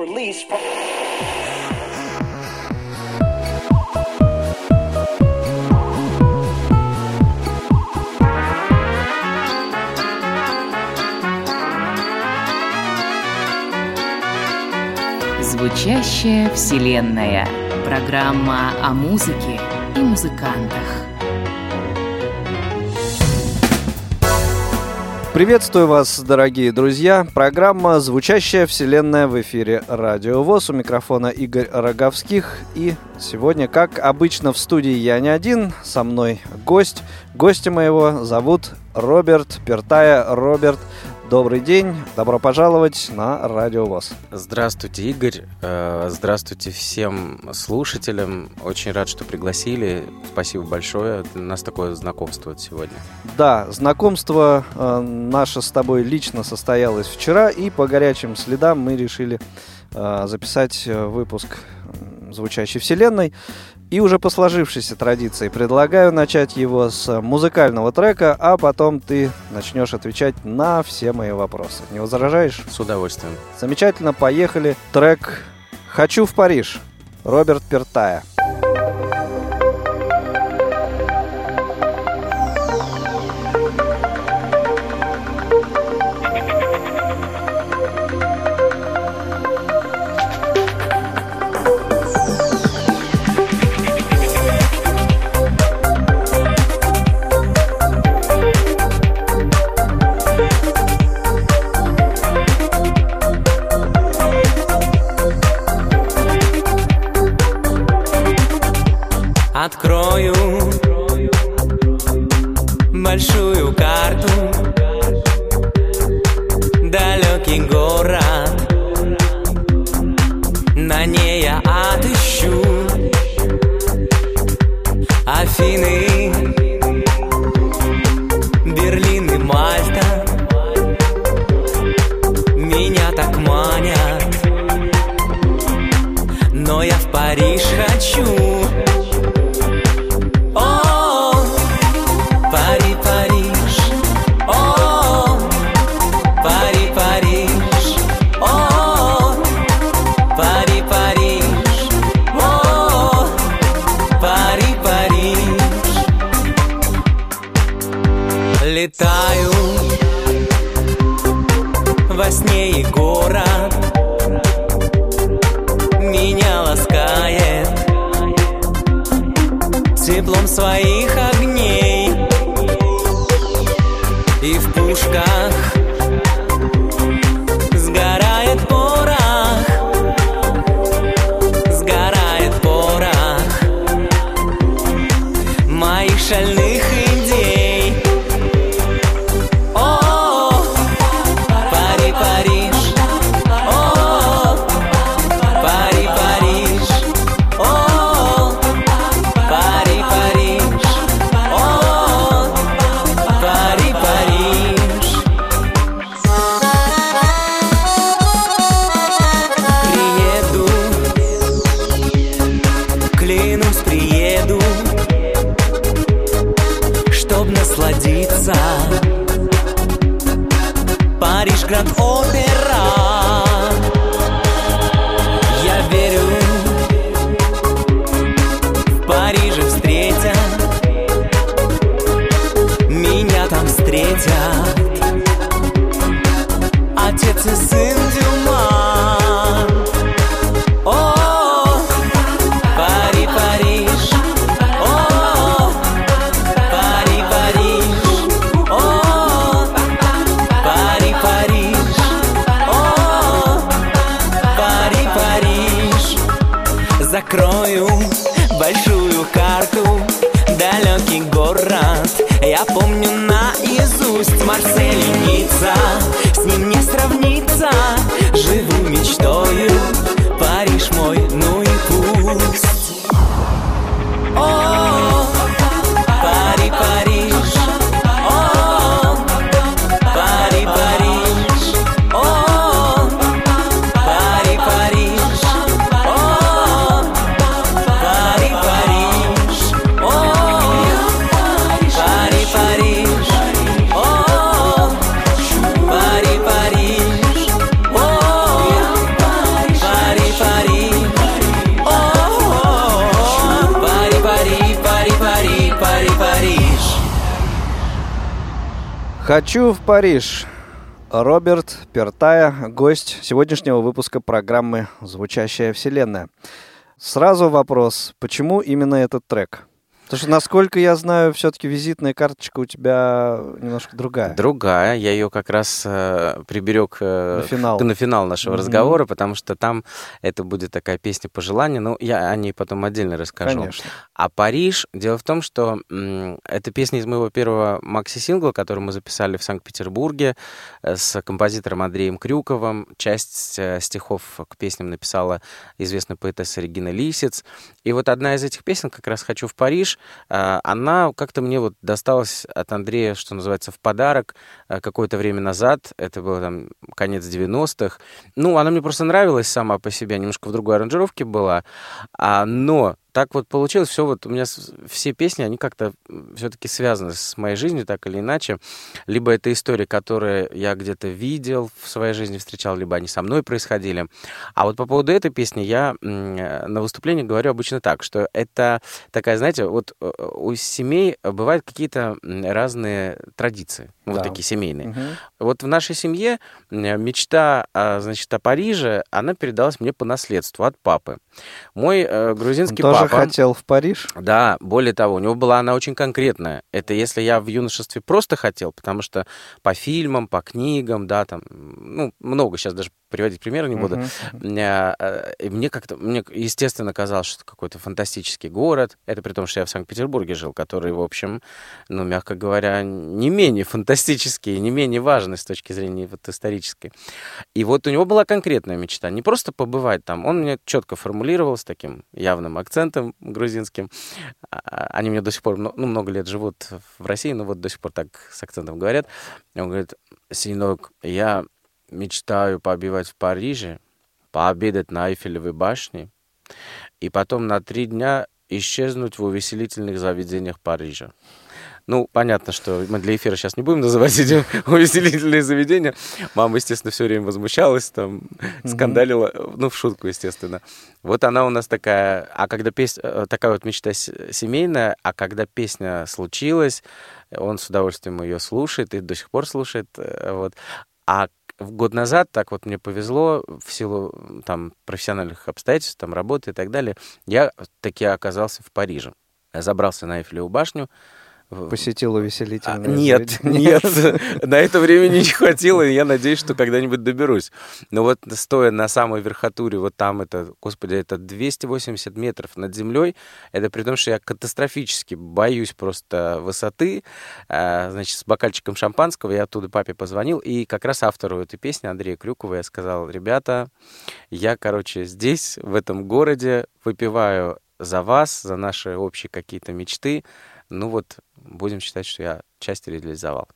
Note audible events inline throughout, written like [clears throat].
or lease. Звучащая вселенная. Программа о музыке и музыкантах. Приветствую вас, дорогие друзья. Программа «Звучащая вселенная» в эфире Радио ВОЗ. У микрофона Игорь Роговских. И сегодня, как обычно, в студии я не один. Со мной гость. Гостя моего зовут Роберт Пертая. Роберт, Добрый день, добро пожаловать на Радио ВОЗ. Здравствуйте, Игорь. Э, здравствуйте всем слушателям. Очень рад, что пригласили. Спасибо большое. У нас такое знакомство сегодня. Да, знакомство э, наше с тобой лично состоялось вчера, и по горячим следам мы решили э, записать выпуск звучащей вселенной. И уже по сложившейся традиции предлагаю начать его с музыкального трека, а потом ты начнешь отвечать на все мои вопросы. Не возражаешь? С удовольствием. Замечательно, поехали. Трек «Хочу в Париж» Роберт Пертая. sonho, mal choro. Хочу в Париж. Роберт Пертая, гость сегодняшнего выпуска программы «Звучащая вселенная». Сразу вопрос, почему именно этот трек? Потому что, насколько я знаю, все-таки визитная карточка у тебя немножко другая. Другая. Я ее как раз э, приберег э, на, финал. на финал нашего mm-hmm. разговора, потому что там это будет такая песня пожелания. Ну, я о ней потом отдельно расскажу. Конечно. А Париж, дело в том, что м, это песня из моего первого макси-сингла, который мы записали в Санкт-Петербурге э, с композитором Андреем Крюковым. Часть э, стихов к песням написала известная поэтесса Регина Лисец. И вот одна из этих песен, как раз «Хочу в Париж», она как-то мне вот досталась от Андрея, что называется, в подарок а, какое-то время назад. Это было там конец 90-х. Ну, она мне просто нравилась сама по себе, немножко в другой аранжировке была. А, но так вот получилось, все вот у меня все песни, они как-то все-таки связаны с моей жизнью, так или иначе. Либо это истории, которые я где-то видел в своей жизни, встречал, либо они со мной происходили. А вот по поводу этой песни я на выступлении говорю обычно так, что это такая, знаете, вот э, у семей бывают какие-то разные традиции, да. вот такие семейные. Угу. Вот в нашей семье мечта, значит, о Париже, она передалась мне по наследству от папы. Мой э, грузинский Он папа... тоже хотел в Париж? Да, более того, у него была она очень конкретная. Это если я в юношестве просто хотел, потому что по фильмам, по книгам, да, там, ну, много сейчас даже приводить примеры не буду. Uh-huh. И мне как-то, мне, естественно, казалось, что это какой-то фантастический город. Это при том, что я в Санкт-Петербурге жил, который, в общем, ну, мягко говоря, не менее фантастический, не менее важный с точки зрения вот исторической. И вот у него была конкретная мечта. Не просто побывать там. Он мне четко формулировал с таким явным акцентом грузинским. А, они мне до сих пор, ну, много лет живут в России, но вот до сих пор так с акцентом говорят. Он говорит, сынок, я мечтаю побивать в Париже, пообедать на Эйфелевой башне и потом на три дня исчезнуть в увеселительных заведениях Парижа. Ну, понятно, что мы для эфира сейчас не будем называть эти [laughs] увеселительные заведения. Мама, естественно, все время возмущалась, там, скандалила, ну, в шутку, естественно. Вот она у нас такая, а когда песня, э, такая вот мечта семейная, а когда песня случилась, он с удовольствием ее слушает и до сих пор слушает, э, вот. А год назад, так вот мне повезло, в силу там профессиональных обстоятельств, там работы и так далее, я таки оказался в Париже. Я забрался на Эйфелеву башню, Посетил увеселительное а, Нет, [laughs] нет, на это времени не хватило, и я надеюсь, что когда-нибудь доберусь. Но вот стоя на самой верхотуре, вот там это, господи, это 280 метров над землей, это при том, что я катастрофически боюсь просто высоты, а, значит, с бокальчиком шампанского я оттуда папе позвонил, и как раз автору этой песни, Андрею Крюкову, я сказал, ребята, я, короче, здесь, в этом городе, выпиваю за вас, за наши общие какие-то мечты, ну вот, будем считать, что я часть реализовал.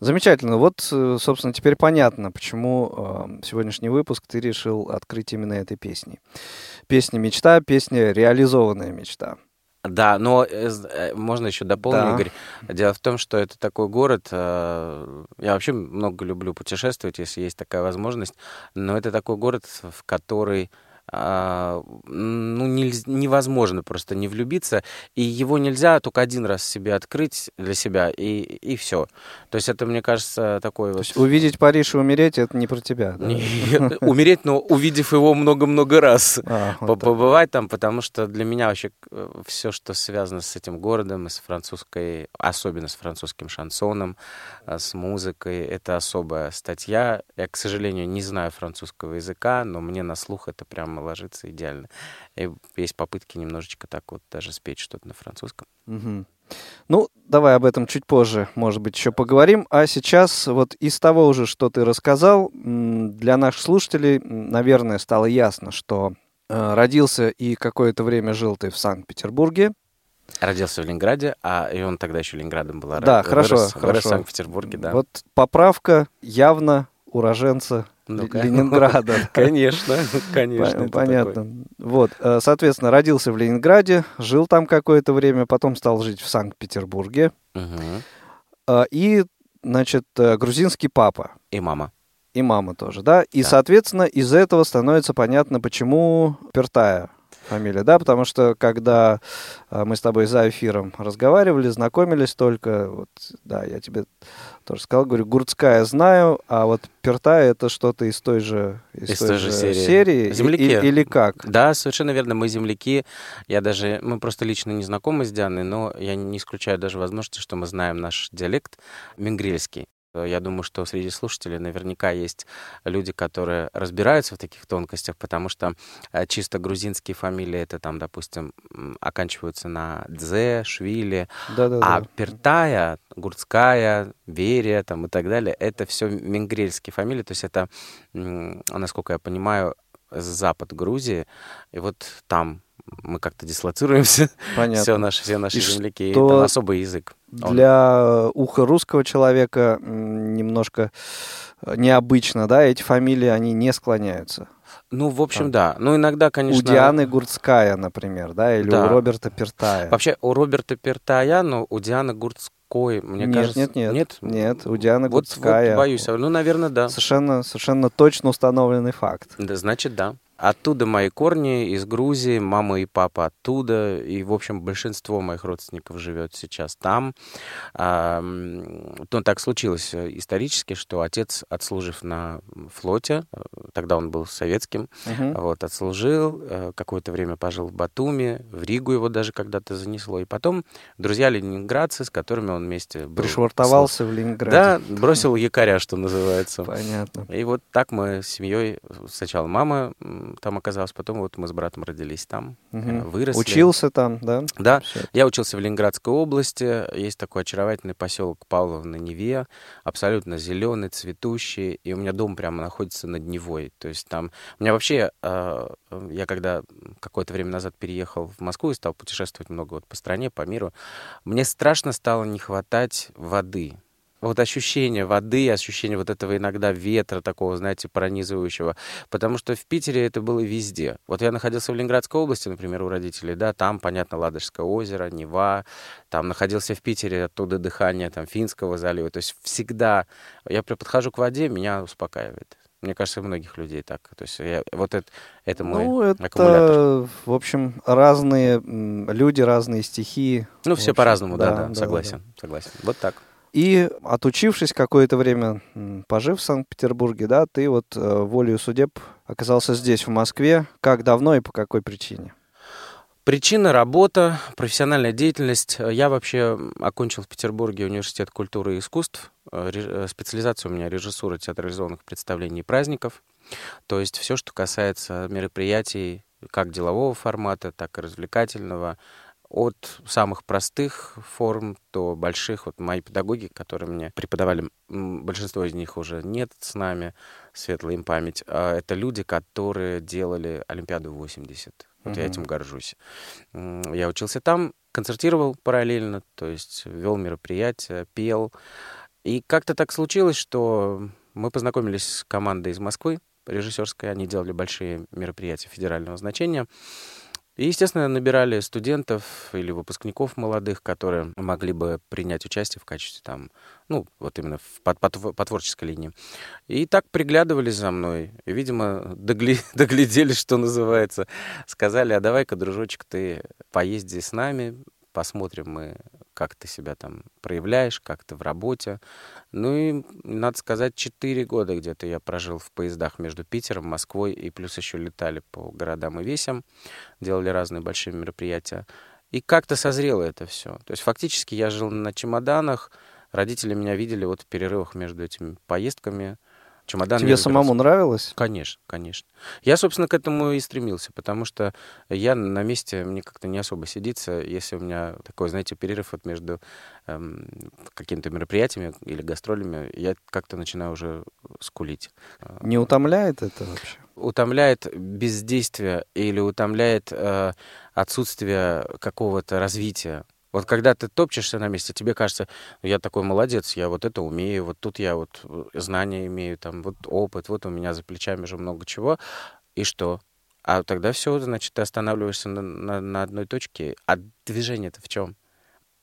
Замечательно. Вот, э, собственно, теперь понятно, почему э, сегодняшний выпуск ты решил открыть именно этой песней. Песня «Мечта», песня «Реализованная мечта». Да, но э, можно еще дополнить, да. Игорь. Дело в том, что это такой город, я вообще много люблю путешествовать, если есть такая возможность, но это такой город, в который а, ну, не, невозможно просто не влюбиться, и его нельзя только один раз себе открыть для себя, и, и все. То есть это, мне кажется, такой вот... увидеть Париж и умереть, это не про тебя, да? [laughs] Умереть, но увидев его много-много раз. [laughs] А, побывать там, потому что для меня вообще э, все, что связано с этим городом, и с французской, особенно с французским шансоном, э, с музыкой, это особая статья. Я, к сожалению, не знаю французского языка, но мне на слух это прям программа ложится идеально. И есть попытки немножечко так вот даже спеть что-то на французском. Угу. Ну, давай об этом чуть позже, может быть, еще поговорим. А сейчас вот из того уже, что ты рассказал, для наших слушателей, наверное, стало ясно, что э, родился и какое-то время жил ты в Санкт-Петербурге. Родился в Ленинграде, а и он тогда еще Ленинградом был. Да, вырос, хорошо, вырос хорошо. в Санкт-Петербурге, да. Вот поправка явно уроженца ну Ленинграда. [laughs] Конечно, конечно. Понятно. Вот, э, соответственно, родился в Ленинграде, жил там какое-то время, потом стал жить в Санкт-Петербурге. Э, и, значит, э, грузинский папа. И мама. И мама тоже, да? И, соответственно, из этого становится понятно, почему Пертая. Фамилия, да, потому что когда а, мы с тобой за эфиром разговаривали, знакомились только, вот, да, я тебе тоже сказал, говорю, Гурцкая знаю, а вот Пертая это что-то из той же, из, из той, той же серии. серии земляки. И, или как? Да, совершенно верно, мы земляки. Я даже, мы просто лично не знакомы с Дианой, но я не исключаю даже возможности, что мы знаем наш диалект мингрельский. Я думаю, что среди слушателей наверняка есть люди, которые разбираются в таких тонкостях, потому что э, чисто грузинские фамилии, это там, допустим, оканчиваются на Дзе, Швили, Да-да-да. а Пертая, Гурцкая, Берия там, и так далее, это все мингрельские фамилии, то есть это, насколько я понимаю, запад Грузии, и вот там мы как-то дислоцируемся, Понятно. все наши, все наши и земляки, что... это особый язык. Для уха русского человека немножко э, необычно, да, эти фамилии, они не склоняются. Ну, в общем, да. Ну, иногда, конечно... У Дианы Гурцкая, например, да, или да. у Роберта Пертая. Вообще, у Роберта Пертая, но у Дианы Гурцкой, мне нет, кажется... Нет, нет, нет. Нет, у Дианы вот, Гурцкая. Вот боюсь. Ну, наверное, да. Совершенно, совершенно точно установленный факт. Да, значит, да. Оттуда мои корни, из Грузии, мама и папа оттуда, и, в общем, большинство моих родственников живет сейчас там. А, ну, так случилось э, исторически, что отец, отслужив на флоте, э, тогда он был советским, Угу. вот, отслужил, э, какое-то время пожил в Батуми, в Ригу его даже когда-то занесло, и потом друзья ленинградцы, с которыми он вместе был. Пришвартовался в Ленинграде. Да, бросил якоря, что называется. Понятно. И вот так мы с семьей, сначала мама там оказалась, потом вот мы с братом родились там, Мгм. выросли. Учился там, да? Да, я учился в Ленинградской области. Есть такой очаровательный поселок Павлов на Неве, абсолютно зеленый, цветущий, и у меня дом прямо находится над Невой. То есть там у меня вообще э, я когда какое-то время назад переехал в Москву и стал путешествовать много вот по стране, по миру, мне страшно стало не хватать воды вот ощущение воды, ощущение вот этого иногда ветра такого, знаете, пронизывающего. Потому что в Питере это было везде. Вот я находился в Ленинградской области, например, у родителей, да, там, понятно, Ладожское озеро, Нева, там находился в Питере, оттуда дыхание там Финского залива. То есть всегда я подхожу к воде, меня успокаивает. Мне кажется, у многих людей так. То есть я, вот это, это мой ну, это, аккумулятор. в общем, разные люди, разные стихии. Ну, все по-разному, да, да, да, согласен, да. согласен. Вот так. И отучившись какое-то время, пожив в Санкт-Петербурге, да, ты вот э, волею судеб оказался здесь, в Москве. Как давно и по какой причине? Причина – работа, профессиональная деятельность. Я вообще окончил в Петербурге университет культуры и искусств. Специализация у меня режиссура театрализованных представлений и праздников. То есть все, что касается мероприятий как делового формата, так и развлекательного, от самых простых форм до больших. Вот мои педагоги, которые мне преподавали, большинство из них уже нет с нами, светлая им память. Это люди, которые делали Олимпиаду 80. Вот uh-huh. я этим горжусь. Я учился там, концертировал параллельно, то есть вел мероприятия, пел. И как-то так случилось, что мы познакомились с командой из Москвы, режиссерской. Они делали большие мероприятия федерального значения. И, естественно, набирали студентов или выпускников молодых, которые могли бы принять участие в качестве там, ну, вот именно в, по, по, по творческой линии. И так приглядывались за мной. И, видимо, догли, [laughs] доглядели, что называется. Сказали, а давай-ка, дружочек, ты поезди с нами, посмотрим мы, как ты себя там проявляешь, как ты в работе. Ну и, надо сказать, четыре года где-то я прожил в поездах между Питером, Москвой, и плюс еще летали по городам и весям, делали разные большие мероприятия. И как-то созрело это все. То есть фактически я жил на чемоданах, родители меня видели вот в перерывах между этими поездками, чемодан. Тебе самому нравилось? Конечно, конечно. Я, собственно, к этому и стремился, потому что я на месте, мне как-то не особо сидится, если у меня такой, знаете, перерыв вот между эм, какими-то мероприятиями или гастролями, я как-то начинаю уже скулить. Не утомляет это вообще? Утомляет бездействие или утомляет э, отсутствие какого-то развития. Вот когда ты топчешься на месте, тебе кажется, я такой молодец, я вот это умею, вот тут я вот знания имею, там вот опыт, вот у меня за плечами уже много чего. И что? А тогда все, значит, ты останавливаешься на, на, на одной точке. А движение-то в чем?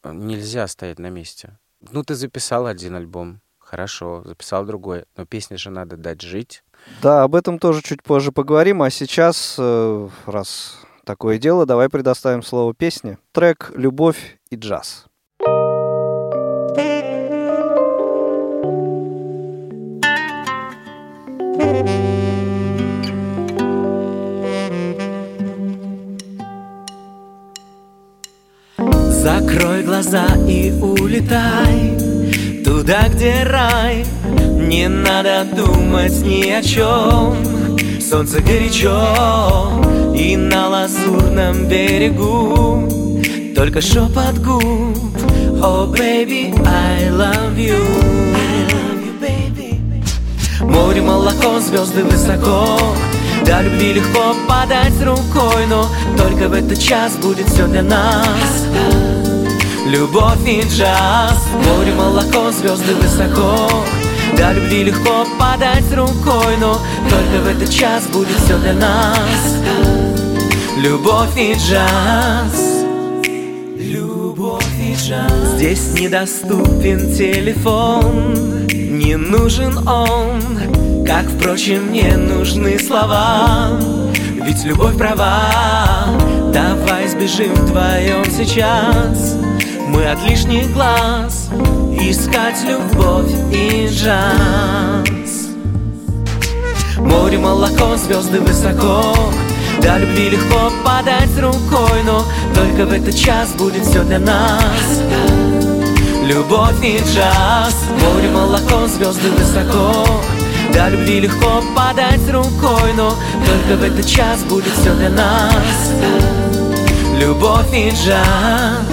Нельзя стоять на месте. Ну, ты записал один альбом, хорошо, записал другой, но песне же надо дать жить. Да, об этом тоже чуть позже поговорим. А сейчас, раз такое дело. Давай предоставим слово песне. Трек «Любовь и джаз». Закрой глаза и улетай Туда, где рай. Не надо думать ни о чем Солнце горячо И на лазурном берегу Только шепот губ. Oh, baby, I love you. Море молоко, звезды высоко. До любви легко подать рукой Но только в этот час будет все для нас. Любовь и джаз, море, молоко, звезды высоко. До любви легко подать рукой, но только в этот час будет все для нас. Любовь и джаз Здесь недоступен телефон Не нужен он. Как, впрочем, не нужны слова Ведь любовь права. Давай сбежим вдвоем сейчас. Мы от лишних глаз Искать любовь и джаз. Море, молоко, звезды высоко. До любви легко подать рукой Но только в этот час будет все для нас Любовь и джаз Море, молоко, звезды высоко. До любви легко подать рукой Но только в этот час будет все для нас. Любовь и джаз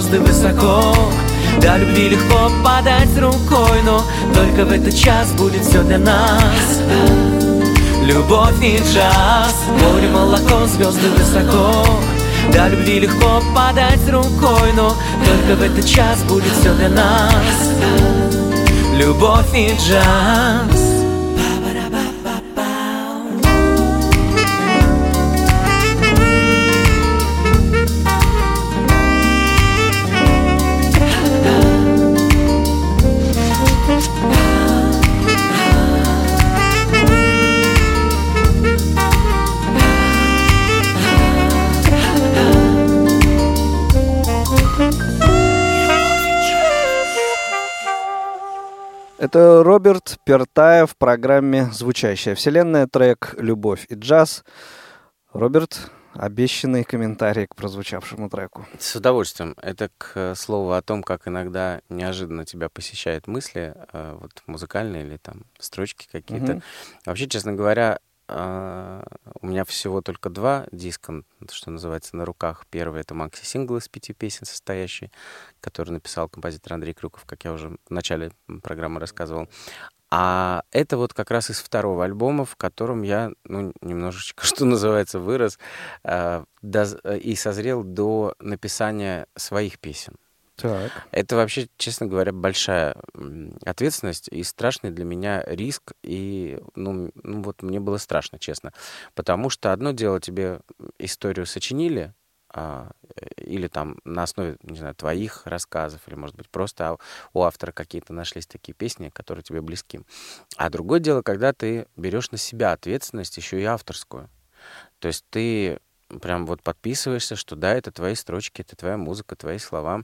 звезды высоко. До любви легко подать рукой Но только в этот час будет все для нас. Любовь и джаз Море, молоко, звезды высоко. До любви легко подать рукой Но только в этот час будет все для нас. Любовь и джаз Это Роберт Пертаев в программе «Звучащая вселенная», трек «Любовь и джаз». Роберт, обещанный комментарий к прозвучавшему треку. С удовольствием. Это к слову о том, как иногда неожиданно тебя посещают мысли, э, вот музыкальные или там строчки какие-то. Угу. Вообще, честно говоря, у меня всего только два диска, что называется, на руках. Первый — это макси-сингл из пяти песен состоящий, который написал композитор Андрей Крюков, как я уже в начале программы рассказывал. А это вот как раз из второго альбома, в котором я, ну, немножечко, [laughs] что называется, вырос э, до, и созрел до написания своих песен. Так. Это вообще, честно говоря, большая ответственность и страшный для меня риск. И, ну, ну вот мне было страшно, честно. Потому что одно дело тебе историю сочинили, а, или там на основе, не знаю, твоих рассказов, или, может быть, просто у автора какие-то нашлись такие песни, которые тебе близки. А другое дело, когда ты берешь на себя ответственность еще и авторскую. То есть ты прям вот подписываешься, что да, это твои строчки, это твоя музыка, твои слова.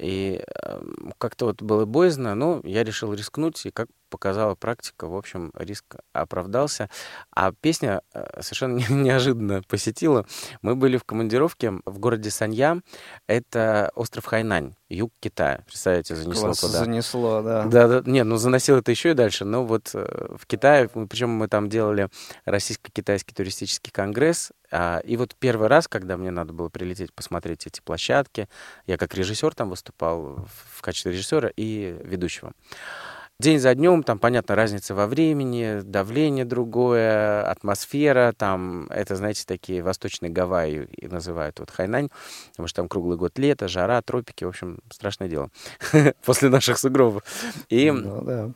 И э, как-то вот было боязно, но я решил рискнуть, и как показала практика, в общем, риск оправдался. А песня э, совершенно [laughs] неожиданно посетила. Мы были в командировке в городе Санья, это остров Хайнань, юг Китая. Представляете, занесло Класс, туда. занесло, да. Да, да, нет, ну заносило это еще и дальше, но вот э, в Китае, причем мы там делали российско-китайский туристический конгресс, а, и вот первый раз, когда мне надо было прилететь посмотреть эти площадки, я как режиссер там выступал в качестве режиссера и ведущего. День за днем, там, понятно, разница во времени, давление другое, атмосфера, там, это, знаете, такие восточные Гавайи называют, вот Хайнань, потому что там круглый год лето, жара, тропики, в общем, страшное дело [laughs] после наших сугробов. И ну, да.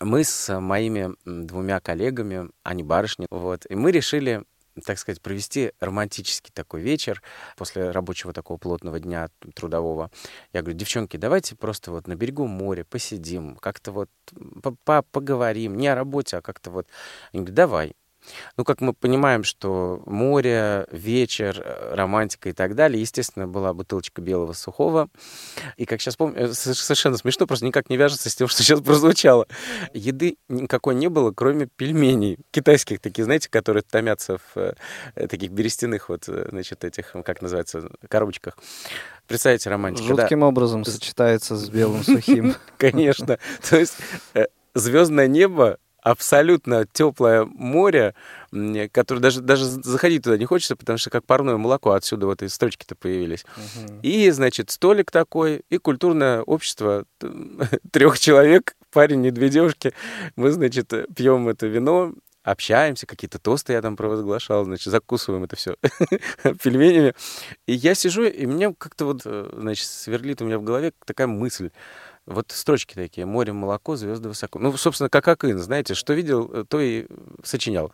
мы с моими двумя коллегами, они барышни, вот, и мы решили так сказать, провести романтический такой вечер после рабочего такого плотного дня трудового. Я говорю, девчонки, давайте просто вот на берегу моря посидим, как-то вот поговорим, не о работе, а как-то вот. Они говорят, давай. Ну, как мы понимаем, что море, вечер, э, романтика и так далее, естественно, была бутылочка белого сухого. И, как сейчас помню, э, совершенно смешно, просто никак не вяжется с тем, что сейчас прозвучало. Еды никакой не было, кроме пельменей китайских таких, знаете, которые томятся в э, таких берестяных вот, значит, этих, как называется, коробочках. Представьте, романтика. Жутким да. образом сочетается с белым сухим. [laughs] Конечно. То есть звездное небо абсолютно теплое море, которое даже, даже заходить туда не хочется, потому что как парное молоко отсюда вот эти строчки-то появились. Угу. И, значит, столик такой, и культурное общество [laughs] трех человек, парень и две девушки. Мы, значит, пьем это вино, общаемся, какие-то тосты я там провозглашал, значит, закусываем это все [laughs] пельменями. И я сижу, и мне как-то вот, э, значит, сверлит у меня в голове такая мысль. Вот строчки такие. Море, молоко, звезды высоко. Ну, собственно, как Акын, знаете, что видел, э, то и сочинял.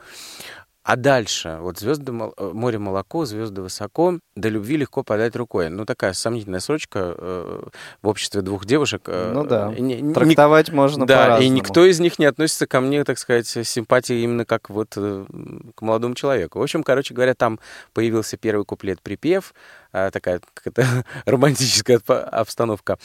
А дальше, вот звезды, э, море, молоко, звезды высоко, до любви легко подать рукой. Ну, такая сомнительная строчка э, в обществе двух девушек. Э, ну да, не, трактовать не, можно Да, по-разному. и никто из них не относится ко мне, так сказать, с симпатией именно как вот э, к молодому человеку. В общем, короче говоря, там появился первый куплет-припев, э, такая какая-то [laughs] романтическая обстановка.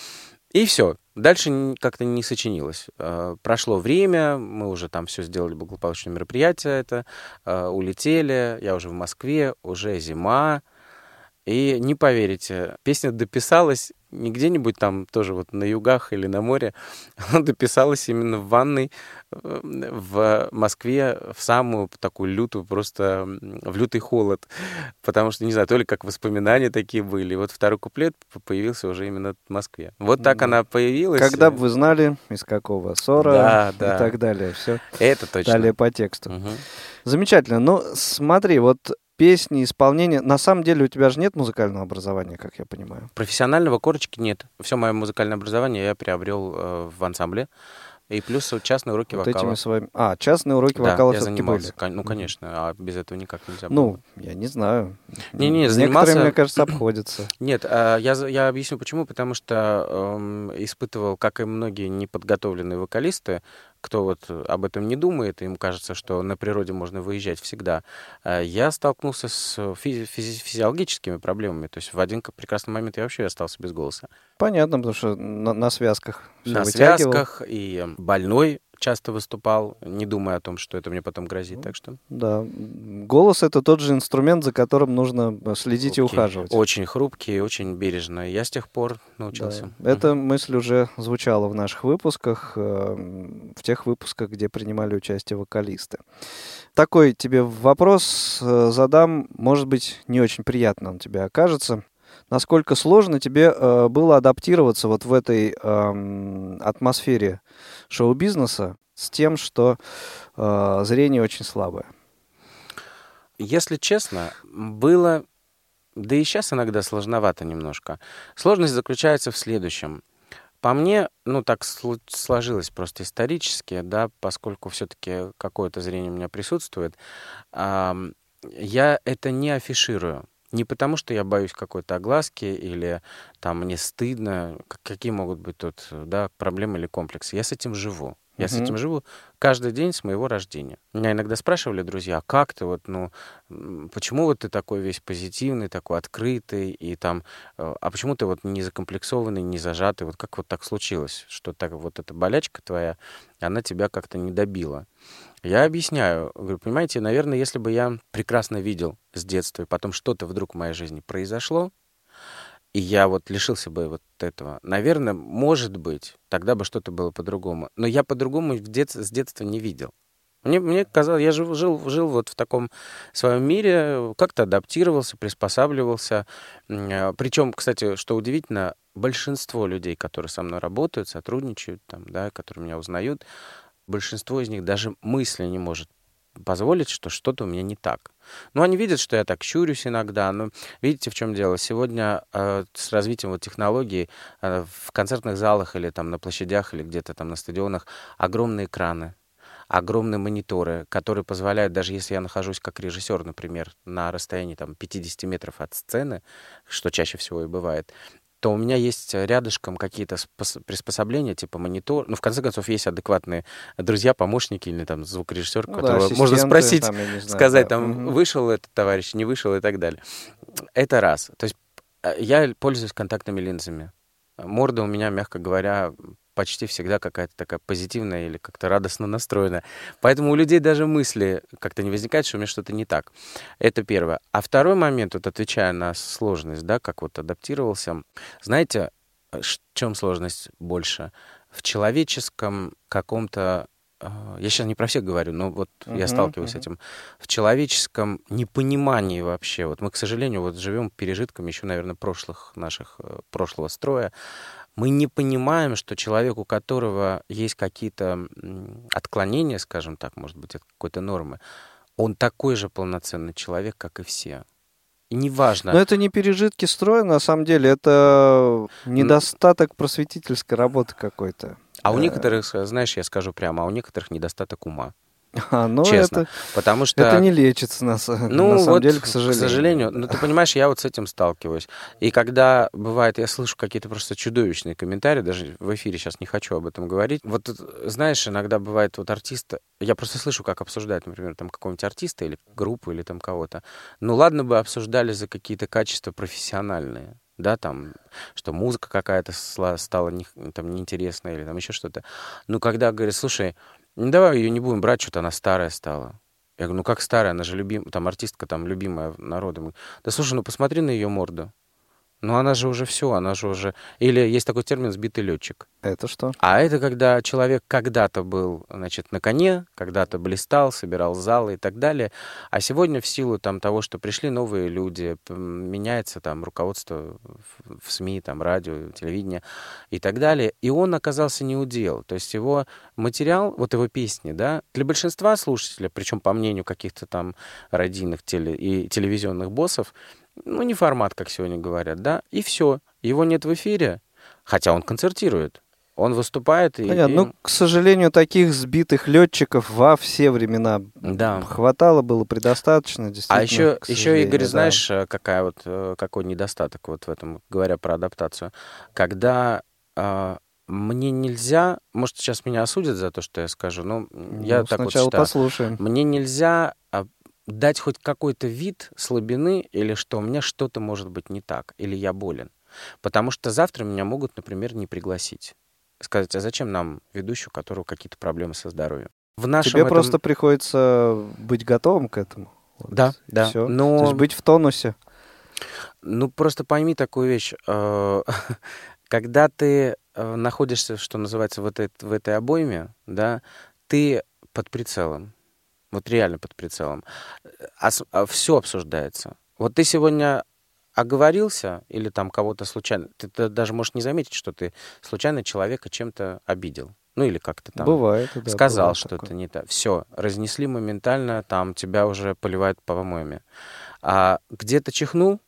И все. Дальше как-то не сочинилось. А, прошло время, мы уже там все сделали благополучное мероприятие это, а, улетели, я уже в Москве, уже зима. И не поверите, песня дописалась не где-нибудь там тоже вот на югах или на море, [laughs] она дописалась именно в ванной э, в Москве в самую такую лютую, просто в лютый холод. Потому что, не знаю, то ли как воспоминания такие были. Вот второй куплет появился уже именно в Москве. Вот так она появилась. Когда бы вы знали, из какого ссора да, да. и так далее. Все. Это точно. Далее по тексту. Угу. Замечательно. Ну, смотри, вот песни, исполнение. На самом деле у тебя же нет музыкального образования, как я понимаю. Профессионального корочки нет. Все мое музыкальное образование я приобрел э, в ансамбле. И плюс частные уроки вот вокала. Этими своими... А, частные уроки да, вокала все-таки были? Ну, конечно, а без этого никак нельзя было. Ну, я не знаю. Не, не, занимался... Некоторые, мне кажется, [clears throat] обходятся. Нет, а, я, я объясню почему. Потому что эм, испытывал, как и многие неподготовленные вокалисты, кто вот об этом не думает, им кажется, что на природе можно выезжать всегда. Э, я столкнулся с физи- физи- физиологическими проблемами. То есть в один прекрасный момент я вообще остался без голоса. Понятно, потому что на, на связках На связках и больной часто выступал, не думая о том, что это мне потом грозит. Так что... Да. Голос — это тот же инструмент, за которым нужно э, следить хрупкий. и ухаживать. Очень хрупкий, очень бережно. Я с тех пор научился. Да. Эта мысль уже звучала в наших выпусках, э, в тех выпусках, где принимали участие вокалисты. Такой тебе вопрос э, задам, может быть, не очень приятно он тебе окажется насколько сложно тебе э, было адаптироваться вот в этой э, атмосфере шоу-бизнеса с тем, что э, зрение очень слабое? Если честно, было, да и сейчас иногда сложновато немножко. Сложность заключается в следующем. По мне, ну, так сложилось просто исторически, да, поскольку все-таки какое-то зрение у меня присутствует, э, я это не афиширую. Не потому, что я боюсь какой-то огласки или там мне стыдно, какие могут быть тут да, проблемы или комплексы. Я с этим живу. Я uh-huh. с этим живу каждый день с моего рождения. Меня иногда спрашивали друзья, а как ты вот, ну, почему вот ты такой весь позитивный, такой открытый, и там, э, а почему ты вот не закомплексованный, не зажатый, вот как вот так случилось, что так вот эта болячка твоя, она тебя как-то не добила. Я объясняю, говорю, понимаете, наверное, если бы я прекрасно видел с детства, и потом что-то вдруг в моей жизни произошло, и я вот лишился бы вот этого, наверное, может быть, тогда бы что-то было по-другому. Но я по-другому дет... с детства не видел. Мне, мне казалось, я жил, жил, жил вот в таком своем мире, как-то адаптировался, приспосабливался. Э, Причем, кстати, что удивительно, большинство людей, которые со мной работают, сотрудничают, там, да, которые меня узнают, большинство из них даже мысли не может позволить, что что-то у меня не так. Ну, они видят, что я так щурюсь иногда, но видите, в чем дело? Сегодня э, с развитием вот технологий э, в концертных залах или там на площадях или где-то там на стадионах огромные экраны, огромные мониторы, которые позволяют, даже если я нахожусь как режиссер, например, на расстоянии там 50 метров от сцены, что чаще всего и бывает, то у меня есть рядышком какие-то приспособления, типа монитор. Ну, в конце концов, есть адекватные друзья, помощники или там звукорежиссер, ну, которого да, можно спросить, там, знаю, сказать, да. там, угу. вышел этот товарищ, не вышел и так далее. Это раз. То есть э, я пользуюсь контактными линзами. Морда у меня, мягко говоря, почти всегда какая-то такая позитивная или как-то радостно настроенная. Поэтому у людей даже мысли как-то не возникает, что у меня что-то не так. Это первое. А второй момент, вот отвечая на сложность, да, как вот адаптировался, знаете, в чем сложность больше? В человеческом каком-то а, я сейчас не про всех говорю, но вот uh-huh, я сталкиваюсь uh-huh. с этим, в человеческом непонимании вообще. Вот мы, к сожалению, вот живем пережитками еще, наверное, прошлых наших, э, прошлого строя мы не понимаем, что человек, у которого есть какие-то отклонения, скажем так, может быть, от какой-то нормы, он такой же полноценный человек, как и все. И неважно. Но это не пережитки строя, на самом деле, это недостаток просветительской работы какой-то. А у э. некоторых, знаешь, я скажу прямо, а у некоторых недостаток ума. А, ну Честно. Это, потому что... Это не лечится, на, ну, на самом вот, деле, к сожалению. К сожалению. Ну, ты понимаешь, я вот с этим сталкиваюсь. И когда бывает, я слышу какие-то просто чудовищные комментарии, даже в эфире сейчас не хочу об этом говорить. Вот, знаешь, иногда бывает вот артиста... Я просто слышу, как обсуждают, например, там какого-нибудь артиста или группу, или там кого-то. Ну, ладно бы обсуждали за какие-то качества профессиональные да, там, что музыка какая-то стала не, там, неинтересная или там еще что-то. Но когда говорят, слушай, ну, давай ее не будем брать, что-то она старая стала. Я говорю, ну как старая, она же любим, там артистка там любимая народом. Да слушай, ну посмотри на ее морду. Ну она же уже все, она же уже... Или есть такой термин «сбитый летчик». Это что? А это когда человек когда-то был, значит, на коне, когда-то блистал, собирал залы и так далее, а сегодня в силу там того, что пришли новые люди, меняется там руководство в СМИ, там радио, телевидение и так далее, и он оказался неудел. То есть его материал, вот его песни, да, для большинства слушателей, причем по мнению каких-то там родийных теле и телевизионных боссов, ну, не формат, как сегодня говорят, да, и все. Его нет в эфире, хотя он концертирует. Он выступает и... Понятно. И... Ну, к сожалению, таких сбитых летчиков во все времена да. хватало, было предостаточно, а действительно. А еще, еще Игорь, да. знаешь, э, какая вот, э, какой недостаток вот в этом, говоря про адаптацию? Когда э, мне нельзя, может, сейчас меня осудят за то, что я скажу, но ну, я так сначала вот считаю. послушаем. Мне нельзя а, дать хоть какой-то вид слабины или что у меня что-то может быть не так, или я болен. Потому что завтра меня могут, например, не пригласить сказать, а зачем нам ведущий, у которого какие-то проблемы со здоровьем? В нашем Тебе этом... просто приходится быть готовым к этому. Вот, да, да. Все. Но... То есть быть в тонусе. Ну, просто пойми такую вещь. Э, [laughs] когда ты э, находишься, что называется, в этой, в этой обойме, да, ты под прицелом. Вот реально под прицелом. А, а все обсуждается. Вот ты сегодня оговорился или там кого-то случайно, ты, ты даже можешь не заметить, что ты случайно человека чем-то обидел. Ну или как-то там бывает, да, сказал что-то не так. Все, разнесли моментально, там тебя уже поливают по помоями. А где-то чихнул,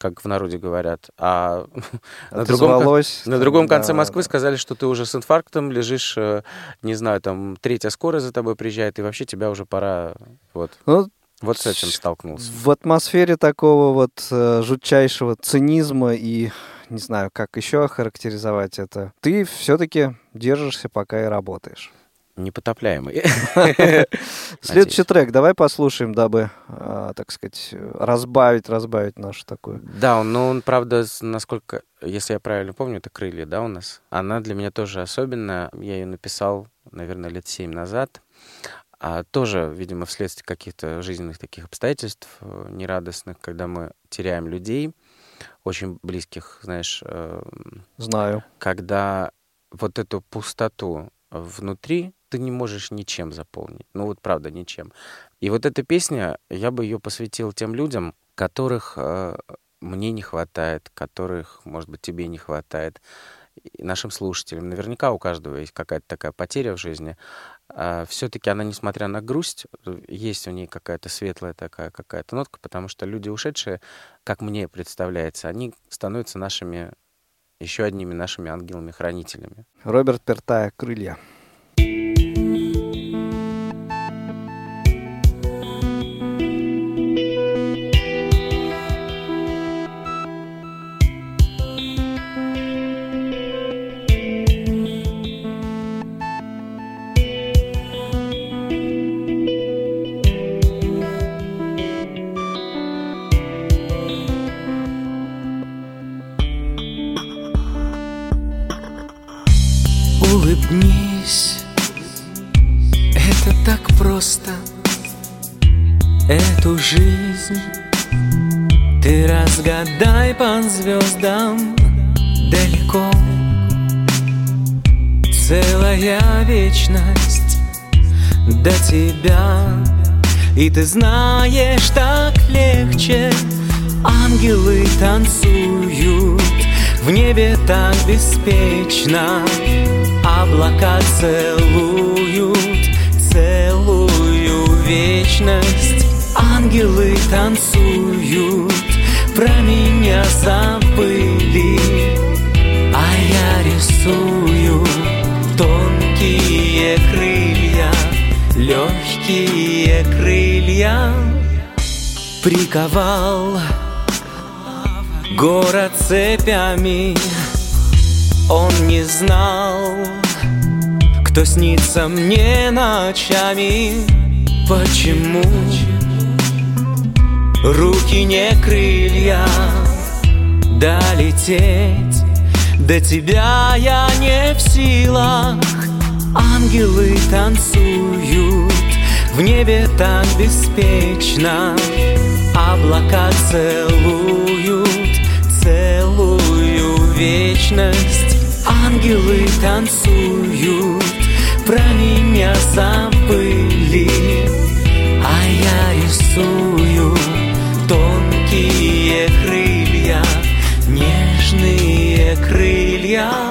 как в народе говорят, а [laughs] на другом, на другом конце да, Москвы да. сказали, что ты уже с инфарктом лежишь, э, не знаю, там третья скорая за тобой приезжает, и вообще тебя уже пора, вот. Ну, вот с этим столкнулся. В атмосфере такого вот э, жутчайшего цинизма и не знаю, как еще охарактеризовать это, ты все-таки держишься, пока и работаешь. Непотопляемый. [laughs] Следующий трек давай послушаем, дабы, э, так сказать, разбавить, разбавить нашу такую. Да, но он, правда, насколько, если я правильно помню, это «Крылья», да, у нас? Она для меня тоже особенная. Я ее написал, наверное, лет семь назад. А тоже, видимо, вследствие каких-то жизненных таких обстоятельств э, нерадостных, когда мы теряем людей, очень близких, знаешь... Э, Знаю. Когда вот эту пустоту внутри ты не можешь ничем заполнить. Ну вот правда, ничем. И вот эта песня, я бы ее посвятил тем людям, которых э, мне не хватает, которых, может быть, тебе не хватает, и нашим слушателям. Наверняка у каждого есть какая-то такая потеря в жизни. А все-таки она, несмотря на грусть, есть у ней какая-то светлая такая какая-то нотка, потому что люди ушедшие, как мне представляется, они становятся нашими, еще одними нашими ангелами-хранителями. Роберт Пертая «Крылья». Ты знаешь, так легче. Ангелы танцуют в небе так беспечно. Облака целуют целую вечность. Ангелы танцуют, про меня забыли. А я рисую тонкие крылья Легкие крылья Приковал город цепями. Он не знал, кто снится мне ночами. Почему руки не крылья? Долететь до тебя я не в силах. Ангелы танцуют в небе так беспечно Облака целуют целую вечность. Ангелы танцуют, про меня забыли А я рисую тонкие крылья, нежные крылья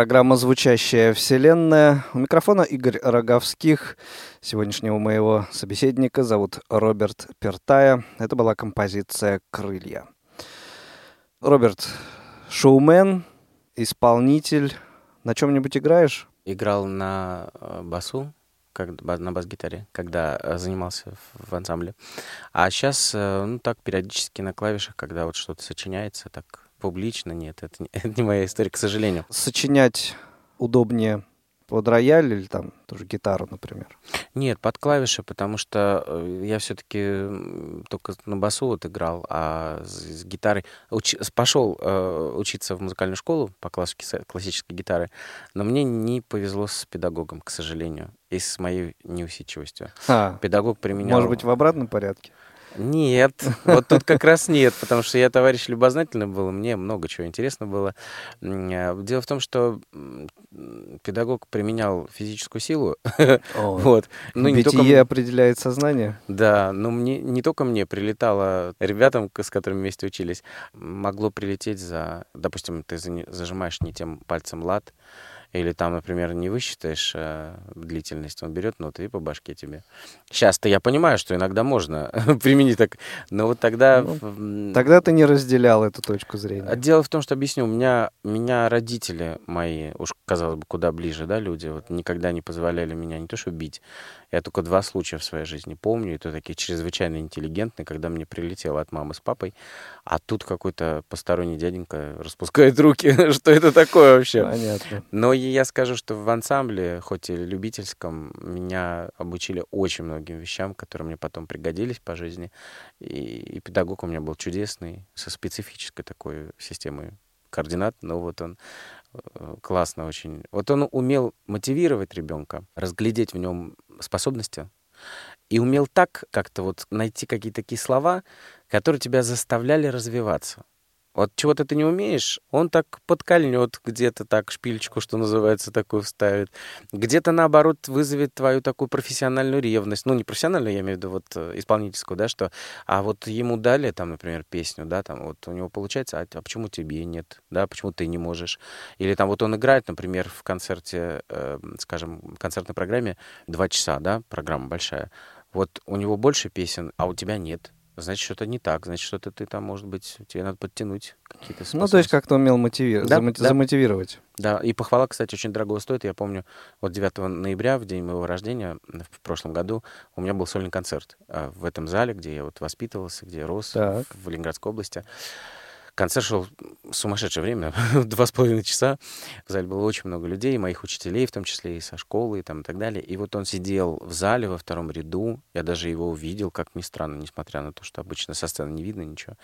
программа «Звучащая вселенная». У микрофона Игорь Роговских. Сегодняшнего моего собеседника зовут Роберт Пертая. Это была композиция «Крылья». Роберт, шоумен, исполнитель. На чем-нибудь играешь? Играл на э, басу, как, на бас-гитаре, когда э, занимался в, в ансамбле. А сейчас, ну так, периодически на клавишах, когда вот что-то сочиняется, так публично, нет, это, не- [laughs] это не моя история, к сожалению. Сочинять удобнее под рояль или там тоже гитару, например? Нет, под клавиши, потому что э, я все-таки только на басу вот играл, а с, с гитарой уч- пошел э, учиться в музыкальную школу по классике классической гитары, но мне не повезло с педагогом, к сожалению, и с моей неусидчивостью. А, Педагог применял... может быть, в обратном порядке? Нет, вот тут как раз нет, потому что я товарищ любознательный был, мне много чего интересно было. А, дело в том, что педагог применял физическую силу. [laughs] вот. Ну, не только... определяет сознание. Да, но мне, не только мне прилетало, ребятам, с которыми вместе учились, могло прилететь за... Допустим, ты зажимаешь не тем пальцем лад, или там, например, не высчитаешь э, длительность, он берет ноты и по башке тебе. Сейчас-то я понимаю, что иногда можно [laughs] применить так, но вот тогда... Ну, тогда ты не разделял эту точку зрения. Дело в том, что, объясню, у меня, меня родители мои, уж, казалось бы, куда ближе, да, люди, вот никогда не позволяли меня не то что бить, я только два случая в своей жизни помню, и то такие чрезвычайно интеллигентные, когда мне прилетело от мамы с папой, а тут какой-то посторонний дяденька распускает руки. [laughs] Что это такое вообще? Понятно. Но я скажу, что в ансамбле, хоть и любительском, меня обучили очень многим вещам, которые мне потом пригодились по жизни. И, и педагог у меня был чудесный, со специфической такой системой координат, но вот он классно очень. Вот он умел мотивировать ребенка, разглядеть в нем способности, и умел так как-то вот найти какие-то такие слова, которые тебя заставляли развиваться. Вот чего-то ты не умеешь, он так подкольнет где-то так шпильчику, что называется, такую вставит. Где-то, наоборот, вызовет твою такую профессиональную ревность. Ну, не профессиональную, я имею в виду вот э, исполнительскую, да, что... А вот ему дали, там, например, песню, да, там, вот у него получается, а, а почему тебе нет, да, почему ты не можешь? Или там вот он играет, например, в концерте, э, скажем, в концертной программе два часа, да, программа большая. Вот у него больше песен, а у тебя нет значит, что-то не так, значит, что-то ты там, может быть, тебе надо подтянуть какие-то Ну, то есть как-то умел мотиви... да, замати... да. замотивировать. Да, и похвала, кстати, очень дорого стоит. Я помню, вот 9 ноября, в день моего рождения, в прошлом году, у меня был сольный концерт а, в этом зале, где я вот воспитывался, где рос, так. в Ленинградской области. Концерт шел сумасшедшее время, [laughs] два с половиной часа. В зале было очень много людей, моих учителей, в том числе и со школы и, там, и так далее. И вот он сидел в зале во втором ряду. Я даже его увидел, как ни странно, несмотря на то, что обычно со сцены не видно ничего.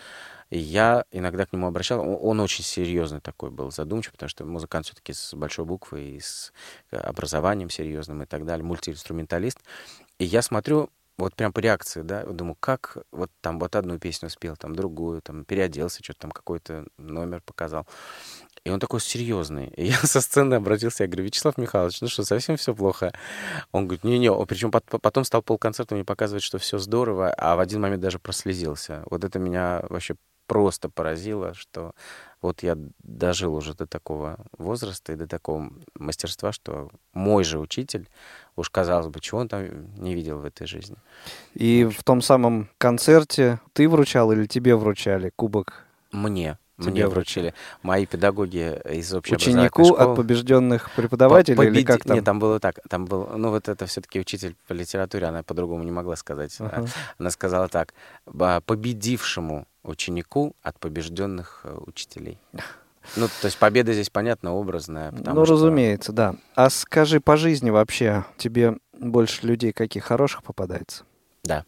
И я иногда к нему обращал. Он очень серьезный такой был, задумчивый, потому что музыкант все-таки с большой буквы и с образованием серьезным и так далее, мультиинструменталист. И я смотрю, вот прям по реакции, да, думаю, как вот там вот одну песню спел, там другую, там переоделся, что-то там какой-то номер показал. И он такой серьезный. И я [laughs] со сцены обратился, я говорю, Вячеслав Михайлович, ну что, совсем все плохо? Он говорит, не-не, причем потом стал полконцерта мне показывать, что все здорово, а в один момент даже прослезился. Вот это меня вообще просто поразило, что вот я дожил уже до такого возраста и до такого мастерства, что мой же учитель, уж казалось бы, чего он там не видел в этой жизни. И в том самом концерте ты вручал или тебе вручали кубок? Мне. Тебе мне вручили. Мои педагоги из общей Ученику школы. от побежденных преподавателей Победи... или как там? Нет, там было так. Там был, ну вот это все-таки учитель по литературе, она по-другому не могла сказать. Uh-huh. Она сказала так: победившему ученику от побежденных э, учителей. Ну, то есть победа здесь, понятно, образная. Ну, что... разумеется, да. А скажи, по жизни вообще тебе больше людей каких хороших попадается? Да, да.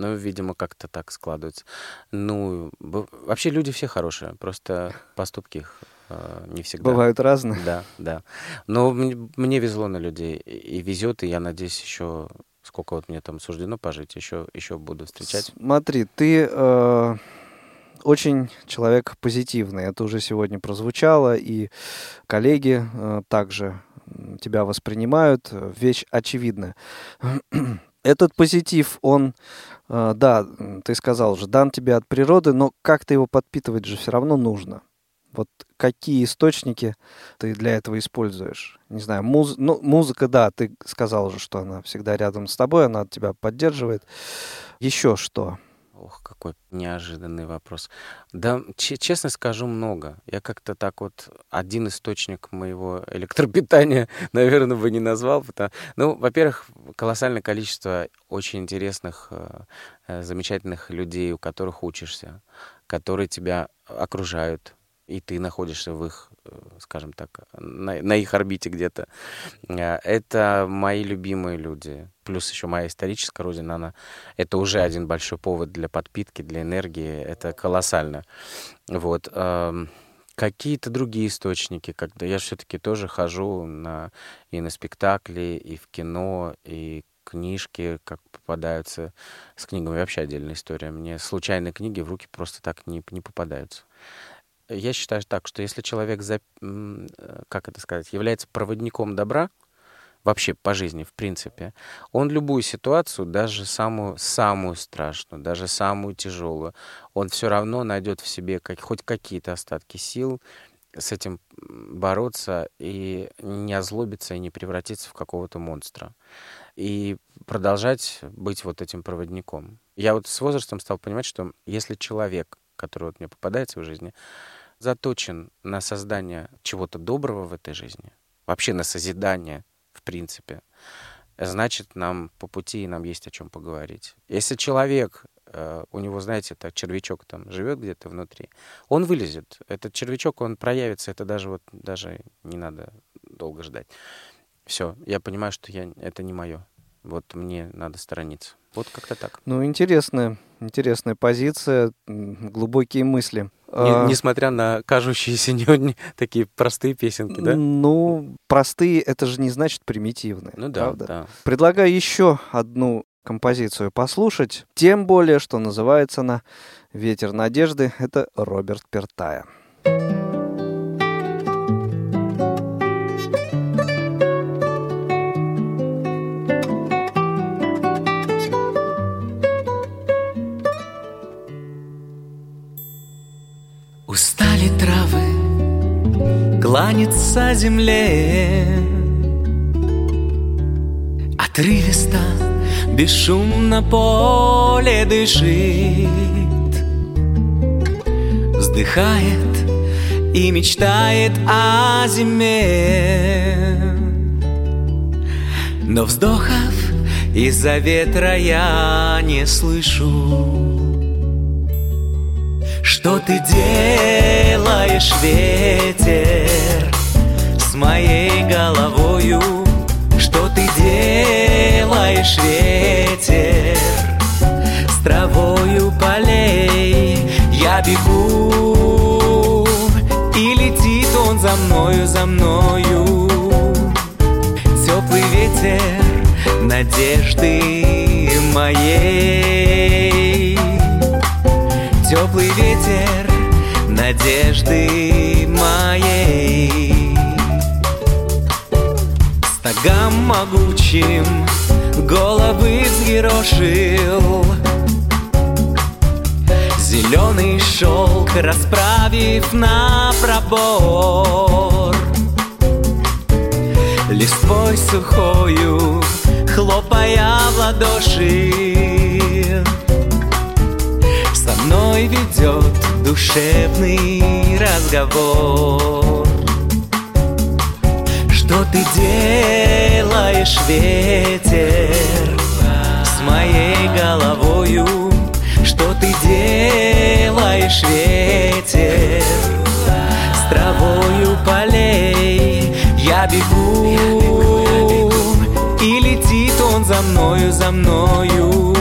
Ну, видимо, как-то так складывается. Ну, вообще люди все хорошие, просто [laughs] поступки их э, не всегда. Бывают разные. Да, да. Но мне, мне везло на людей, и везет, и я надеюсь, еще сколько вот мне там суждено пожить, еще, еще буду встречать. Смотри, ты э, очень человек позитивный. Это уже сегодня прозвучало, и коллеги э, также тебя воспринимают. Вещь очевидная. [clears throat] Этот позитив, он, э, да, ты сказал уже, дан тебе от природы, но как-то его подпитывать же все равно нужно. Вот какие источники ты для этого используешь? Не знаю, муз... ну, музыка, да, ты сказал уже, что она всегда рядом с тобой, она тебя поддерживает. Еще что? Ох, какой неожиданный вопрос. Да, честно скажу, много. Я как-то так вот один источник моего электропитания, [laughs] наверное, бы не назвал. Потому... Ну, во-первых, колоссальное количество очень интересных, э, э, замечательных людей, у которых учишься, которые тебя окружают, и ты находишься в их, э, скажем так, на, на их орбите где-то. Э, это мои любимые люди. Плюс еще моя историческая родина, она, это уже один большой повод для подпитки, для энергии. Это колоссально. Вот. Эм, какие-то другие источники, когда я все-таки тоже хожу на, и на спектакли, и в кино, и книжки, как попадаются с книгами, вообще отдельная история. Мне случайные книги в руки просто так не, не попадаются. Я считаю так, что если человек, за, э, как это сказать, является проводником добра, вообще по жизни, в принципе, он любую ситуацию, даже самую, самую страшную, даже самую тяжелую, он все равно найдет в себе как, хоть какие-то остатки сил с этим бороться и не озлобиться и не превратиться в какого-то монстра. И продолжать быть вот этим проводником. Я вот с возрастом стал понимать, что если человек, который вот мне попадается в жизни, заточен на создание чего-то доброго в этой жизни, вообще на созидание, в принципе, значит, нам по пути и нам есть о чем поговорить. Если человек, э, у него, знаете, так червячок там живет где-то внутри, он вылезет. Этот червячок, он проявится, это даже вот даже не надо долго ждать. Все, я понимаю, что я, это не мое. Вот мне надо сторониться. Вот как-то так. Ну, интересная, интересная позиция, глубокие мысли. Не, а, несмотря на кажущиеся не, не, такие простые песенки, да? Ну, простые это же не значит примитивные. Ну да, правда? да. Предлагаю еще одну композицию послушать, тем более, что называется она «Ветер надежды». Это Роберт Пертая. thank you кланяться земле. Отрывисто, бесшумно поле дышит. Вздыхает и мечтает о зиме. Но вздохов из-за ветра я не слышу что ты делаешь, ветер, с моей головою? Что ты делаешь, ветер, с травою полей? Я бегу, и летит он за мною, за мною. Теплый ветер надежды моей Теплый ветер надежды моей. Стогам могучим головы взъерошил. Зеленый шелк расправив на пробор. Листвой сухою хлопая в ладоши мной ведет душевный разговор Что ты делаешь, ветер, с моей головою? Что ты делаешь, ветер, с травою полей? Я бегу, и летит он за мною, за мною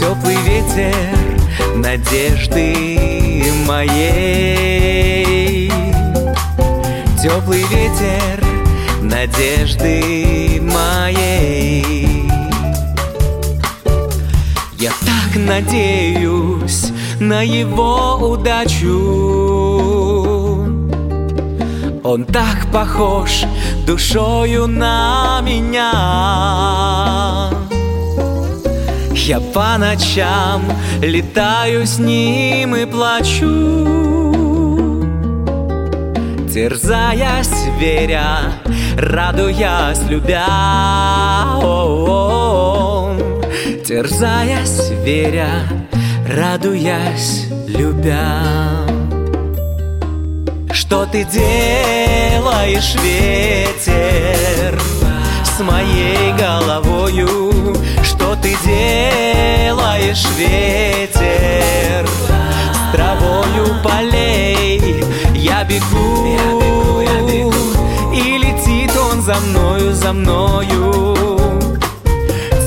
Теплый ветер надежды моей. Теплый ветер надежды моей. Я так надеюсь на его удачу. Он так похож душою на меня я по ночам летаю с ним и плачу. Терзаясь, веря, радуясь, любя О -о -о. Терзаясь, веря, радуясь, любя Что ты делаешь, ветер, с моей головою делаешь, ветер. С травою полей я бегу, я бегу, я бегу. И летит он за мною, за мною.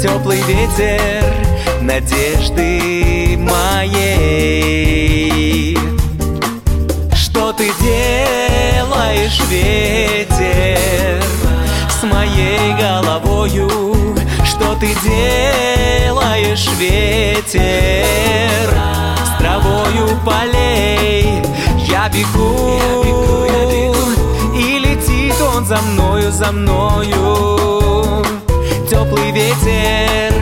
Теплый ветер надежды моей. Что ты делаешь, ветер С моей головою что ты делаешь, ветер С травою полей. Я бегу, И летит он за мною, за мною. Теплый ветер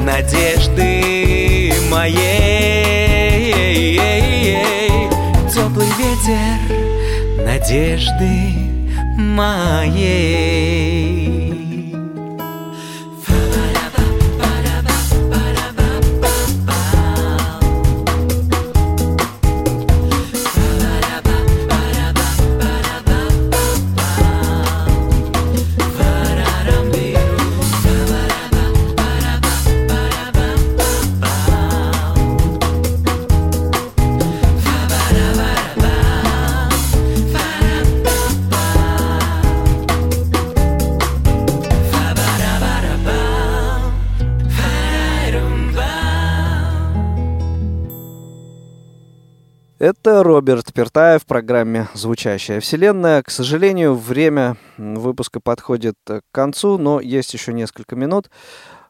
надежды моей. Теплый ветер надежды моей Это Роберт Пертаев в программе «Звучащая вселенная». К сожалению, время выпуска подходит к концу, но есть еще несколько минут,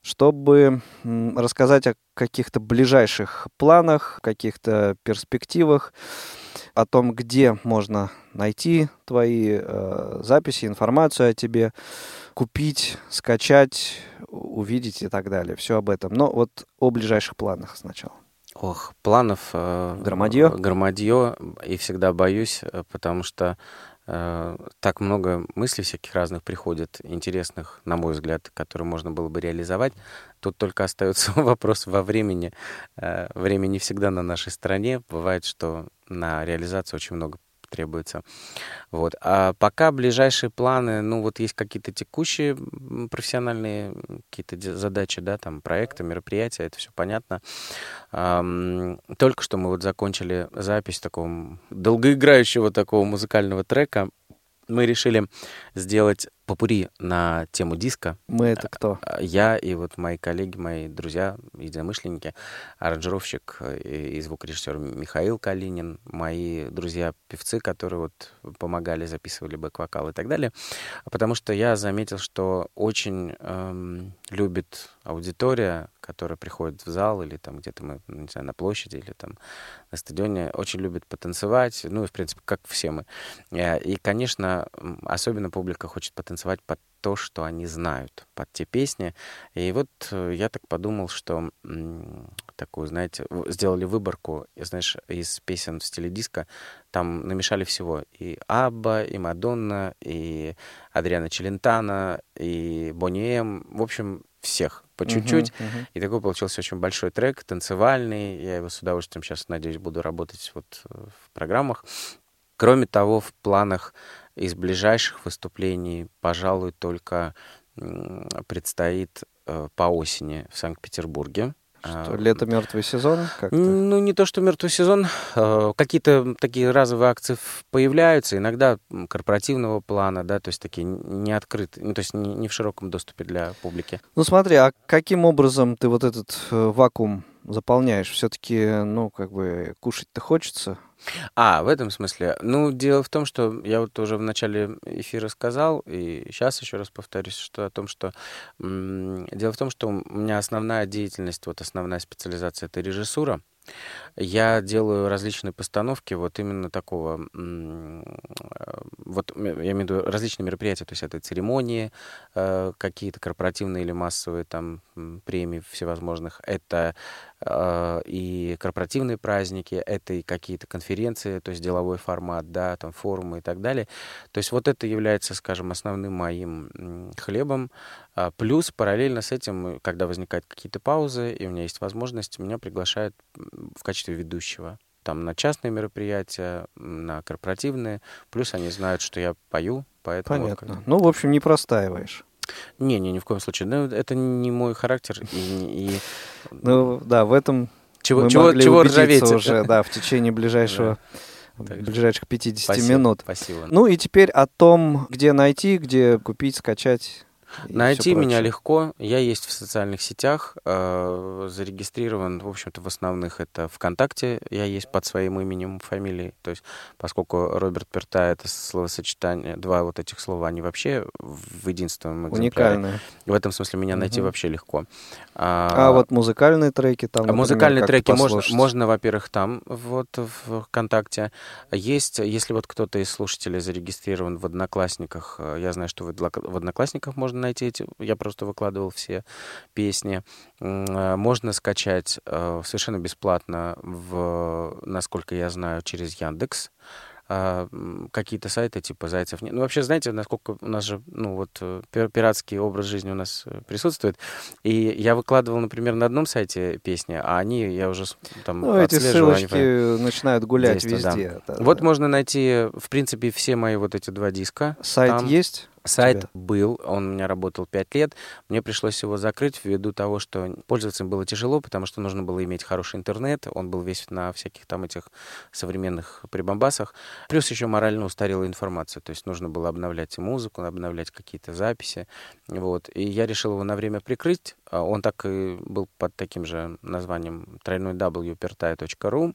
чтобы рассказать о каких-то ближайших планах, каких-то перспективах, о том, где можно найти твои э, записи, информацию о тебе, купить, скачать, увидеть и так далее. Все об этом. Но вот о ближайших планах сначала. Ох, планов... Э, громадье? Громадье, и всегда боюсь, э, потому что э, так много мыслей всяких разных приходит, интересных, на мой взгляд, которые можно было бы реализовать. Тут только остается [laughs] вопрос во времени. Э, время не всегда на нашей стороне. Бывает, что на реализацию очень много требуется. Вот. А пока ближайшие планы, ну вот есть какие-то текущие профессиональные какие-то задачи, да, там проекты, мероприятия, это все понятно. Только что мы вот закончили запись такого долгоиграющего такого музыкального трека. Мы решили сделать попури на тему диска. Мы это кто? А, я и вот мои коллеги, мои друзья, единомышленники, аранжировщик и звукорежиссер Михаил Калинин, мои друзья-певцы, которые вот помогали, записывали бэк-вокал и так далее. Потому что я заметил, что очень эм, любит аудитория, которая приходит в зал или там где-то мы, не знаю, на площади или там на стадионе, очень любит потанцевать, ну и, в принципе, как все мы. Э, и, конечно, особенно публика хочет потанцевать танцевать под то, что они знают, под те песни. И вот э, я так подумал, что такую, знаете, сделали выборку, знаешь, из песен в стиле диска. Там намешали всего. И Абба, и Мадонна, и Адриана Челентана, и Бонни Эм. В общем, всех по чуть-чуть. Uh-huh, uh-huh. И такой получился очень большой трек, танцевальный. Я его с удовольствием сейчас, надеюсь, буду работать вот э, в программах. Кроме того, в планах из ближайших выступлений, пожалуй, только предстоит э, по осени в Санкт-Петербурге. Что, лето мертвый сезон? Как-то? Ну, не то, что мертвый сезон. Э, какие-то такие разовые акции появляются, иногда корпоративного плана, да, то есть такие не открытые, ну, то есть не, не в широком доступе для публики. Ну, смотри, а каким образом ты вот этот э, вакуум заполняешь? Все-таки, ну, как бы кушать-то хочется. А, в этом смысле. Ну, дело в том, что я вот уже в начале эфира сказал, и сейчас еще раз повторюсь, что о том, что... Дело в том, что у меня основная деятельность, вот основная специализация — это режиссура. Я делаю различные постановки вот именно такого, вот я имею в виду различные мероприятия, то есть это церемонии, э, какие-то корпоративные или массовые там премии всевозможных, это э, и корпоративные праздники, это и какие-то конференции, то есть деловой формат, да, там форумы и так далее. То есть вот это является, скажем, основным моим хлебом. А плюс параллельно с этим, когда возникают какие-то паузы, и у меня есть возможность, меня приглашают в качестве ведущего. Там на частные мероприятия, на корпоративные. Плюс они знают, что я пою, поэтому... Понятно. Ну, в общем, не простаиваешь. Не, не, ни в коем случае. Ну, это не мой характер. И, и... Ну, да, в этом чего, мы чего, чего ржаветь уже, да, в течение [laughs] ближайшего да. ближайших 50 спасибо, минут. Спасибо. Ну и теперь о том, где найти, где купить, скачать Найти меня легко. Я есть в социальных сетях, э, зарегистрирован, в общем-то, в основных это ВКонтакте. Я есть под своим именем, фамилией. То есть, поскольку Роберт Перта это словосочетание, два вот этих слова, они вообще в единственном экземпляре. Уникальные. В этом смысле меня найти угу. вообще легко. А, а вот музыкальные треки там, например, Музыкальные треки можно, можно, во-первых, там, вот в ВКонтакте. Есть, если вот кто-то из слушателей зарегистрирован в Одноклассниках, э, я знаю, что в Одноклассниках можно найти эти, я просто выкладывал все песни. Э, можно скачать э, совершенно бесплатно, в, насколько я знаю, через Яндекс а, какие-то сайты типа Зайцев. Ну, вообще, знаете, насколько у нас же, ну, вот э, пиратский образ жизни у нас э, присутствует. И я выкладывал, например, на одном сайте песни, а они, я уже там Ну, эти ссылочки они, начинают гулять везде. Да. Да, вот да. можно найти, в принципе, все мои вот эти два диска. Сайт там. есть? Сайт тебя? был, он у меня работал 5 лет. Мне пришлось его закрыть ввиду того, что пользоваться им было тяжело, потому что нужно было иметь хороший интернет. Он был весь на всяких там этих современных прибамбасах. Плюс еще морально устарела информация. То есть нужно было обновлять музыку, обновлять какие-то записи. Вот. И я решил его на время прикрыть. А он так и был под таким же названием тройной wpertai.ru.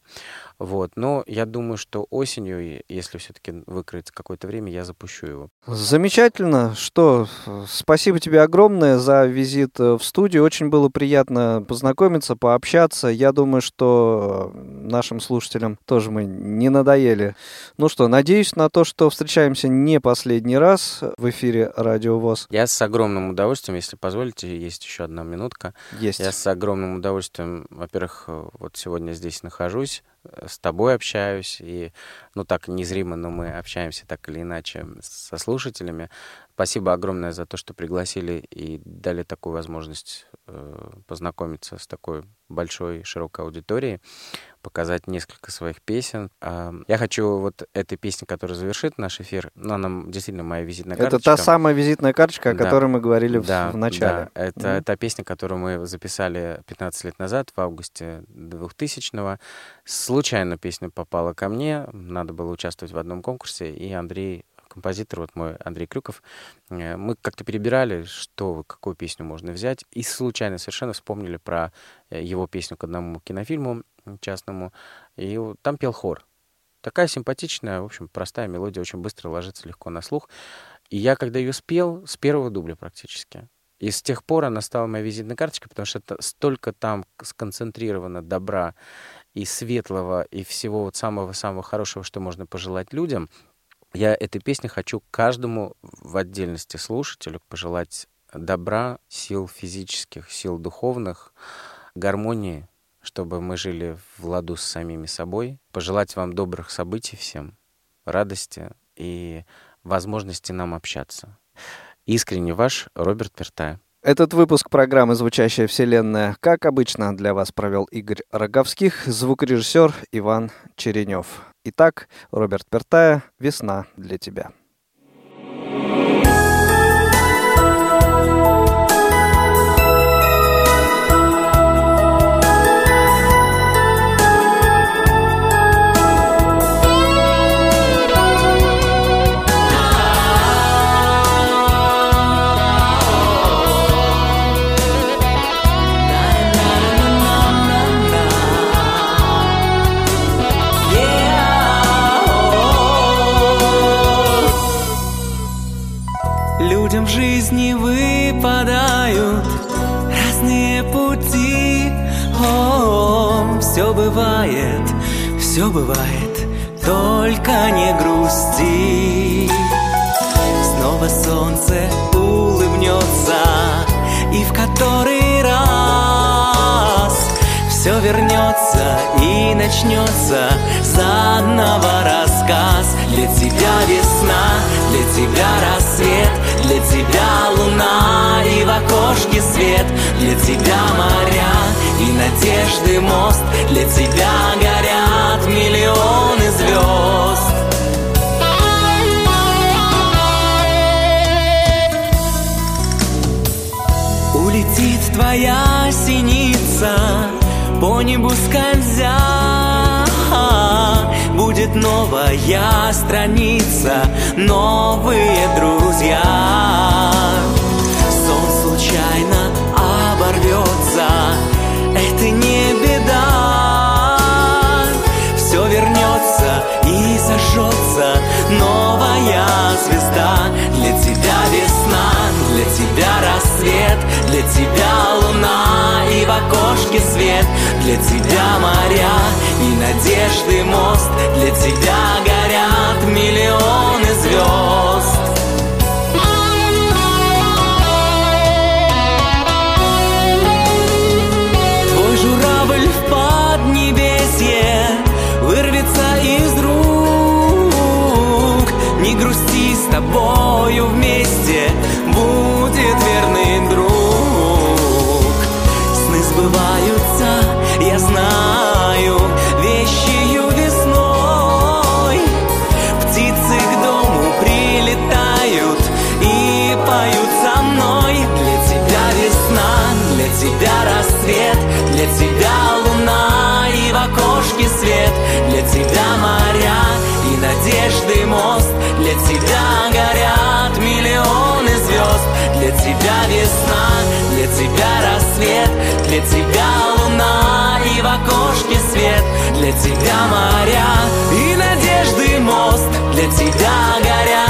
Вот. Но я думаю, что осенью, если все-таки выкроется какое-то время, я запущу его. Замечательно. Что, спасибо тебе огромное за визит э, в студию. Очень было приятно познакомиться, пообщаться. Я думаю, что нашим слушателям тоже мы не надоели. Ну что, надеюсь на то, что встречаемся не последний раз в эфире Радио ВОЗ. Я с огромным удовольствием, если позволите, есть еще одна минутка. Есть. Я с огромным удовольствием, во-первых, вот сегодня здесь нахожусь, с тобой общаюсь, и, ну, так незримо, но мы общаемся так или иначе со слушателями. Спасибо огромное за то, что пригласили и дали такую возможность э, познакомиться с такой большой, широкой аудиторией, показать несколько своих песен. Э, я хочу вот этой песни, которая завершит наш эфир, ну, она действительно моя визитная карточка. Это та самая визитная карточка, о да, которой мы говорили да, в, в начале. Да, это mm-hmm. та песня, которую мы записали 15 лет назад, в августе 2000-го. Случайно песня попала ко мне, надо было участвовать в одном конкурсе, и Андрей композитор, вот мой Андрей Крюков, э, мы как-то перебирали, что, какую песню можно взять, и случайно совершенно вспомнили про э, его песню к одному кинофильму частному, и там пел хор. Такая симпатичная, в общем, простая мелодия, очень быстро ложится легко на слух. И я, когда ее спел, с первого дубля практически, и с тех пор она стала моей визитной карточкой, потому что это столько там сконцентрировано добра и светлого, и всего вот самого-самого хорошего, что можно пожелать людям — я этой песни хочу каждому в отдельности слушателю пожелать добра, сил физических, сил духовных, гармонии, чтобы мы жили в ладу с самими собой. Пожелать вам добрых событий всем, радости и возможности нам общаться. Искренне ваш Роберт Пертая. Этот выпуск программы «Звучащая вселенная», как обычно, для вас провел Игорь Роговских, звукорежиссер Иван Черенев. Итак, Роберт Пертая «Весна для тебя». Все бывает, только не грусти. Снова солнце улыбнется, и в который раз все вернется и начнется заново рассказ. Для тебя весна, для тебя рассвет, для тебя луна и в окошке свет. Для тебя моря и надежды мост. Для тебя горят миллионы звезд. Улетит твоя синица По небу скользя Будет новая страница Новые друзья свет. Для тебя моря и надежды мост. Для тебя горят миллионы звезд. Для тебя луна и в окошке свет. Для тебя моря и надежды мост. Для тебя горят